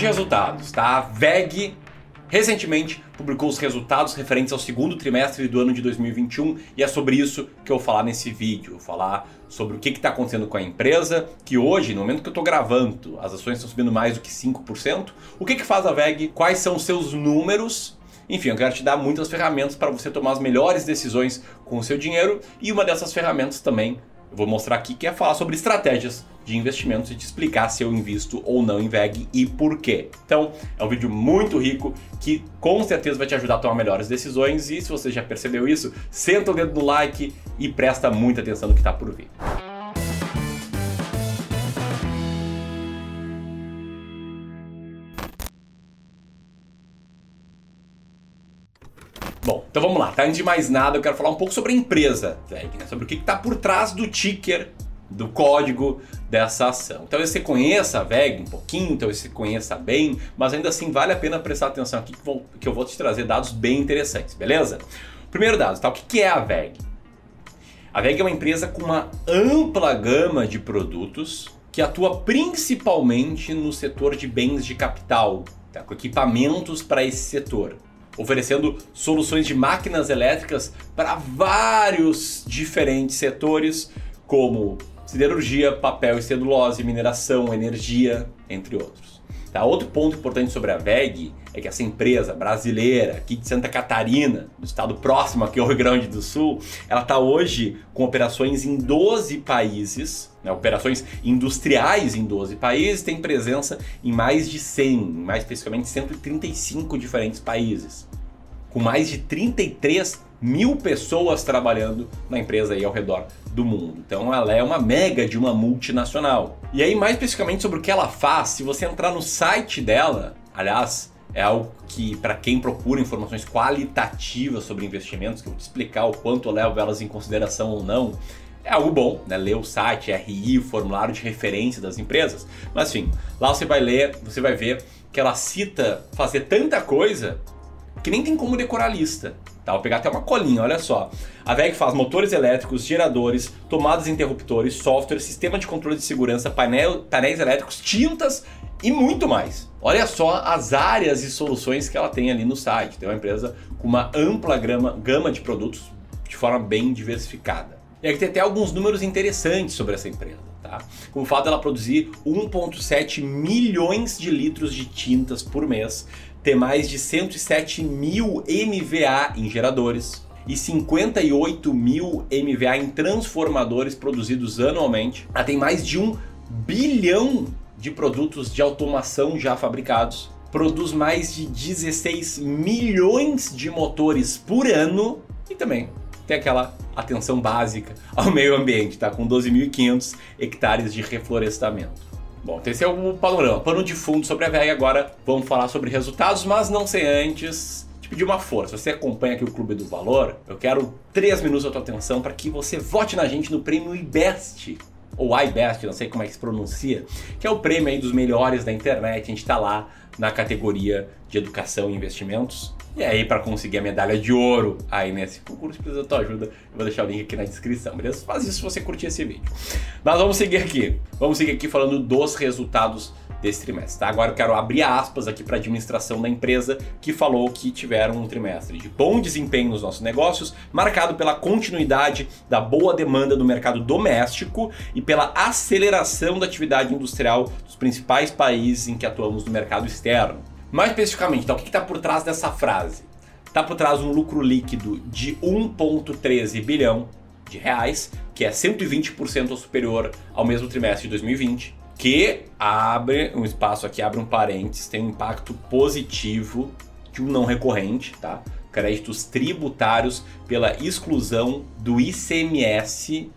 de resultados, tá? A VEG recentemente publicou os resultados referentes ao segundo trimestre do ano de 2021 e é sobre isso que eu vou falar nesse vídeo. vou falar sobre o que está acontecendo com a empresa, que hoje, no momento que eu estou gravando, as ações estão subindo mais do que 5%. O que, que faz a VEG? Quais são os seus números? Enfim, eu quero te dar muitas ferramentas para você tomar as melhores decisões com o seu dinheiro e uma dessas ferramentas também eu vou mostrar aqui que é falar sobre estratégias de investimentos e te explicar se eu invisto ou não em VEG e por quê. Então, é um vídeo muito rico que com certeza vai te ajudar a tomar melhores decisões e se você já percebeu isso, senta o dedo no like e presta muita atenção no que está por vir. Bom, então vamos lá, tá? Antes de mais nada, eu quero falar um pouco sobre a empresa VEG, né? sobre o que está por trás do ticker, do código dessa ação. Talvez você conheça a VEG um pouquinho, talvez você conheça bem, mas ainda assim vale a pena prestar atenção aqui que eu vou te trazer dados bem interessantes, beleza? Primeiro dado, tá? o que é a VEG? A VEG é uma empresa com uma ampla gama de produtos que atua principalmente no setor de bens de capital, tá? com equipamentos para esse setor oferecendo soluções de máquinas elétricas para vários diferentes setores, como siderurgia, papel e celulose, mineração, energia, entre outros. Tá? Outro ponto importante sobre a VEG é que essa empresa brasileira aqui de Santa Catarina, do estado próximo aqui ao Rio Grande do Sul, ela está hoje com operações em 12 países, né, operações industriais em 12 países, tem presença em mais de 100, mais especificamente 135 diferentes países, com mais de 33 mil pessoas trabalhando na empresa aí ao redor do mundo. Então ela é uma mega de uma multinacional. E aí mais especificamente sobre o que ela faz, se você entrar no site dela, aliás, é algo que, para quem procura informações qualitativas sobre investimentos, que eu vou te explicar o quanto eu levo elas em consideração ou não, é algo bom, né? Ler o site, RI, o formulário de referência das empresas. Mas enfim, lá você vai ler, você vai ver que ela cita fazer tanta coisa que nem tem como decorar a lista. Tá? Vou pegar até uma colinha, olha só. A VEG faz motores elétricos, geradores, tomadas interruptores, software, sistema de controle de segurança, painel, painéis elétricos, tintas e muito mais. Olha só as áreas e soluções que ela tem ali no site. Tem uma empresa com uma ampla gama, gama de produtos de forma bem diversificada. E aqui tem até alguns números interessantes sobre essa empresa. Tá? Como o fato dela produzir 1,7 milhões de litros de tintas por mês, ter mais de 107 mil MVA em geradores e 58 mil MVA em transformadores produzidos anualmente. Ela tem mais de um bilhão de produtos de automação já fabricados, produz mais de 16 milhões de motores por ano e também tem aquela atenção básica ao meio ambiente, tá? Com 12.500 hectares de reflorestamento. Bom, então esse é o panorama, pano de fundo sobre a VEG. Agora vamos falar sobre resultados, mas não sem antes te pedir uma força. Você acompanha aqui o Clube do Valor, eu quero 3 minutos da tua atenção para que você vote na gente no prêmio IBEST ou iBest, não sei como é que se pronuncia, que é o prêmio aí dos melhores da internet. A gente está lá na categoria de educação e investimentos. E aí, para conseguir a medalha de ouro aí nesse concurso, precisa da tua ajuda. Eu vou deixar o link aqui na descrição, beleza? Faz isso se você curtir esse vídeo. Mas vamos seguir aqui. Vamos seguir aqui falando dos resultados desse trimestre. Tá? Agora eu quero abrir aspas aqui para a administração da empresa que falou que tiveram um trimestre de bom desempenho nos nossos negócios, marcado pela continuidade da boa demanda do mercado doméstico e pela aceleração da atividade industrial dos principais países em que atuamos no mercado externo. Mais especificamente, então, o que está por trás dessa frase? Está por trás um lucro líquido de 1,13 bilhão de reais, que é 120% superior ao mesmo trimestre de 2020 que abre um espaço aqui, abre um parênteses, tem um impacto positivo de um não recorrente, tá? Créditos tributários pela exclusão do ICMS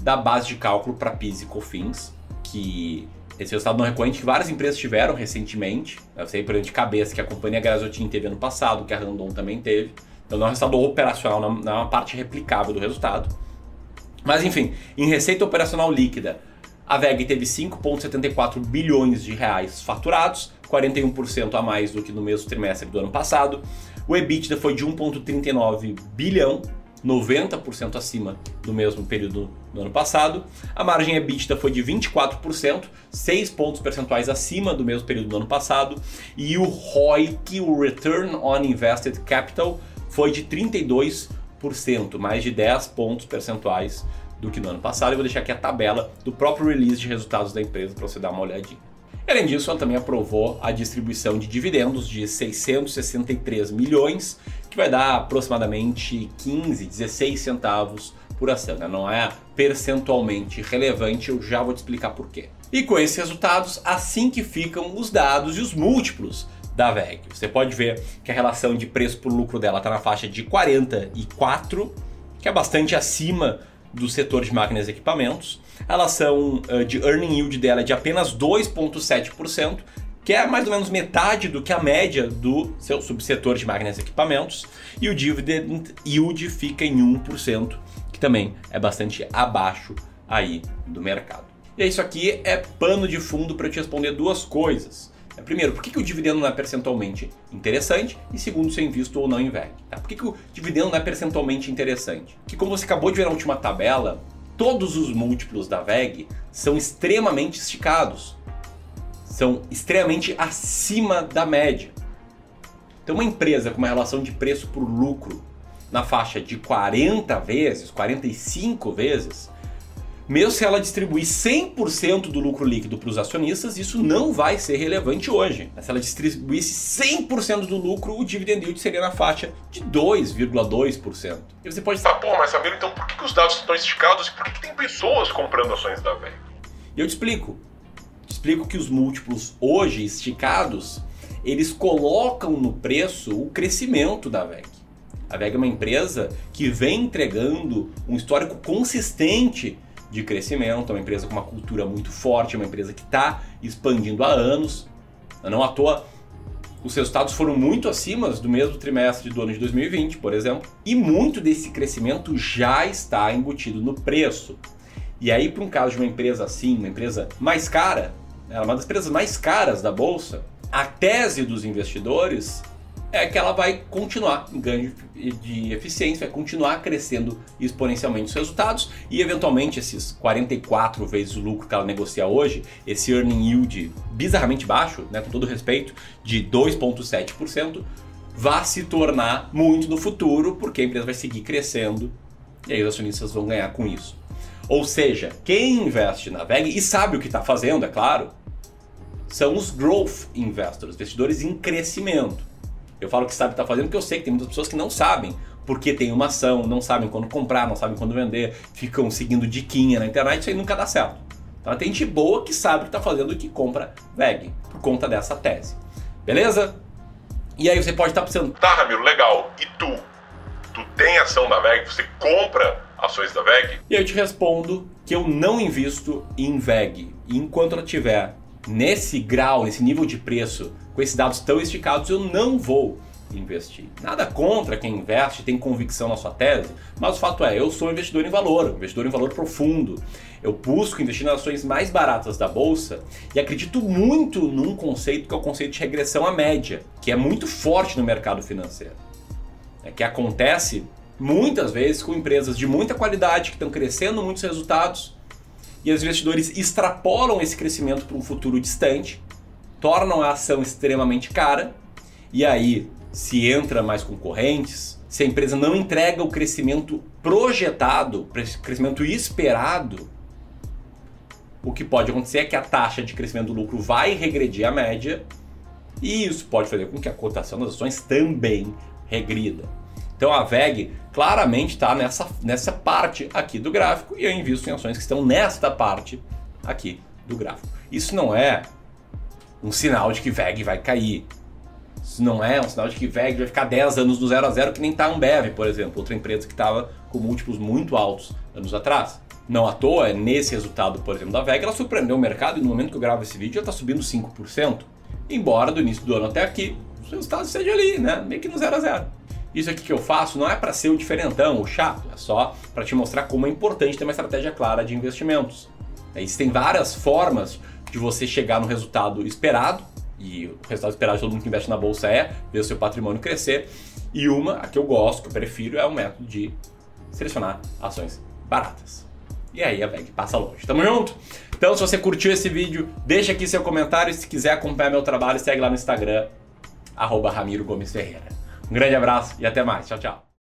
da base de cálculo para PIS e COFINS, que esse resultado não recorrente que várias empresas tiveram recentemente. Eu sei por de cabeça que a companhia Grasotin teve ano passado, que a Randon também teve. Então não é um resultado operacional, não é uma parte replicável do resultado. Mas enfim, em receita operacional líquida, a VEG teve 5,74 bilhões de reais faturados, 41% a mais do que no mesmo trimestre do ano passado. O EBITDA foi de 1,39 bilhão, 90% acima do mesmo período no ano passado. A margem EBITDA foi de 24%, 6 pontos percentuais acima do mesmo período do ano passado. E o ROIC, o Return on Invested Capital, foi de 32%, mais de 10 pontos percentuais do que no ano passado. Eu vou deixar aqui a tabela do próprio release de resultados da empresa para você dar uma olhadinha. Além disso, ela também aprovou a distribuição de dividendos de 663 milhões, que vai dar aproximadamente 15, 16 centavos por ação. Né? Não é percentualmente relevante, eu já vou te explicar por quê. E com esses resultados, assim que ficam os dados e os múltiplos da VEG. Você pode ver que a relação de preço por lucro dela está na faixa de 44, que é bastante acima do setor de máquinas e equipamentos. A relação uh, de earning yield dela é de apenas 2,7%, que é mais ou menos metade do que a média do seu subsetor de máquinas e equipamentos. E o dividend yield fica em 1%, que também é bastante abaixo aí do mercado. E isso aqui é pano de fundo para te responder duas coisas. É, primeiro, por que, que o dividendo não é percentualmente interessante? E segundo, se eu invisto ou não em VEG. Tá? Por que, que o dividendo não é percentualmente interessante? Que como você acabou de ver na última tabela, todos os múltiplos da VEG são extremamente esticados. São extremamente acima da média. Então uma empresa com uma relação de preço por lucro na faixa de 40 vezes, 45 vezes, mesmo se ela distribuir 100% do lucro líquido para os acionistas, isso não vai ser relevante hoje. Se ela distribuísse 100% do lucro, o dividend yield seria na faixa de 2,2%. E você pode estar, pô, mas Samir, então por que, que os dados estão esticados e por que, que tem pessoas comprando ações da VEG? E eu te explico. Te explico que os múltiplos hoje esticados, eles colocam no preço o crescimento da VEG. A VEG é uma empresa que vem entregando um histórico consistente de crescimento, é uma empresa com uma cultura muito forte, é uma empresa que está expandindo há anos. Não à toa, os resultados foram muito acima do mesmo trimestre do ano de 2020, por exemplo, e muito desse crescimento já está embutido no preço. E aí, para um caso de uma empresa assim, uma empresa mais cara, ela é uma das empresas mais caras da bolsa, a tese dos investidores é que ela vai continuar em ganho de eficiência, vai continuar crescendo exponencialmente os resultados e eventualmente esses 44 vezes o lucro que ela negocia hoje, esse earning yield bizarramente baixo, né, com todo respeito, de 2,7%, vai se tornar muito no futuro, porque a empresa vai seguir crescendo e aí os acionistas vão ganhar com isso. Ou seja, quem investe na VEG e sabe o que está fazendo, é claro, são os growth investors, investidores em crescimento. Eu falo que sabe o que está fazendo porque eu sei que tem muitas pessoas que não sabem porque tem uma ação, não sabem quando comprar, não sabem quando vender, ficam seguindo diquinha na internet, isso aí nunca dá certo. Então tem gente boa que sabe o que está fazendo e que compra VEG por conta dessa tese. Beleza? E aí você pode estar tá pensando, tá Ramiro, legal, e tu? Tu tem ação da VEG? Você compra ações da VEG? E eu te respondo que eu não invisto em VEG. E enquanto ela estiver nesse grau, nesse nível de preço com esses dados tão esticados, eu não vou investir. Nada contra quem investe, tem convicção na sua tese, mas o fato é, eu sou investidor em valor, investidor em valor profundo. Eu busco investir nas ações mais baratas da bolsa e acredito muito num conceito que é o conceito de regressão à média, que é muito forte no mercado financeiro. É que acontece muitas vezes com empresas de muita qualidade que estão crescendo muitos resultados e os investidores extrapolam esse crescimento para um futuro distante tornam a ação extremamente cara, e aí se entra mais concorrentes, se a empresa não entrega o crescimento projetado, o crescimento esperado, o que pode acontecer é que a taxa de crescimento do lucro vai regredir à média, e isso pode fazer com que a cotação das ações também regrida. Então a VEG claramente está nessa, nessa parte aqui do gráfico e eu invisto em ações que estão nesta parte aqui do gráfico. Isso não é um sinal de que VEG vai cair. Isso não é um sinal de que VEG vai ficar 10 anos do 0 a 0 que nem tá Ambev, por exemplo, outra empresa que estava com múltiplos muito altos anos atrás. Não à toa, nesse resultado, por exemplo, da VEG, ela surpreendeu o mercado e no momento que eu gravo esse vídeo já está subindo 5%. Embora do início do ano até aqui, os resultados estejam ali, né? Meio que no 0 a 0 Isso aqui que eu faço não é para ser o diferentão, o chato, é só para te mostrar como é importante ter uma estratégia clara de investimentos. Existem várias formas de você chegar no resultado esperado, e o resultado esperado de todo mundo que investe na bolsa é ver o seu patrimônio crescer. E uma, a que eu gosto, que eu prefiro, é o método de selecionar ações baratas. e aí a VEG passa longe. Tamo junto? Então, se você curtiu esse vídeo, deixa aqui seu comentário. Se quiser acompanhar meu trabalho, segue lá no Instagram, arroba Ramiro Gomes Ferreira. Um grande abraço e até mais. Tchau, tchau.